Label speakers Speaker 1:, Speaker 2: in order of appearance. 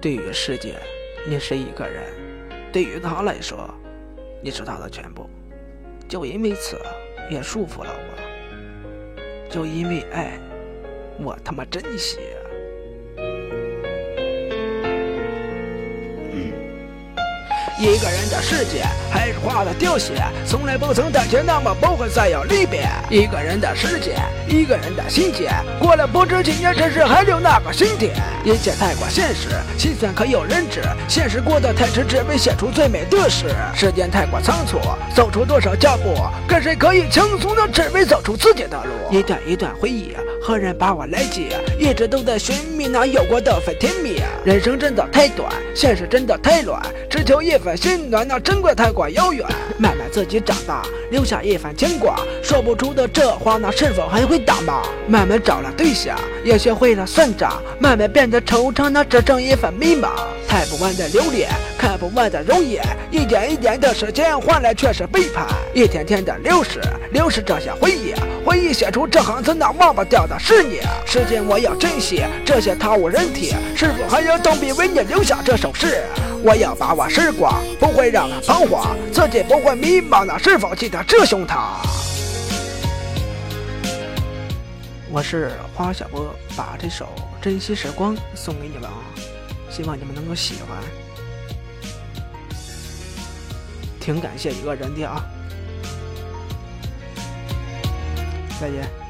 Speaker 1: 对于世界，你是一个人；对于他来说，你是他的全部。就因为此，也束缚了我。就因为爱，我他妈珍惜。一个人的世界还是画的凋谢，从来不曾担心那么不会再有离别。一个人的世界，一个人的心结，过了不知几年，只是还留那个心田。一切太过现实，心酸可有人知？现实过得太迟，只为写出最美的诗。时间太过仓促，走出多少脚步？跟谁可以轻松的，只为走出自己的路？一段一段回忆，何人把我来接？一直都在寻觅那有过的份甜蜜。人生真的太短，现实真的太乱，只求一份。心暖，那珍贵太过遥远。慢慢自己长大，留下一番牵挂。说不出的这话，那是否还会打骂？慢慢找了对象，也学会了算账。慢慢变得惆怅，那只剩一份迷茫。看不完的留恋，看不完的容颜，一点一点的时间换来却是背叛。一天天的流逝，流逝这些回忆，回忆写出这行字，那忘不掉的是你。时间我要珍惜，这些他无人替。是否还有动笔为你留下这首诗？我要把握时光，不会让它彷徨，自己不会迷茫。那是否记得这胸膛？我是花小波，把这首《珍惜时光》送给你们啊，希望你们能够喜欢。挺感谢一个人的啊，再见。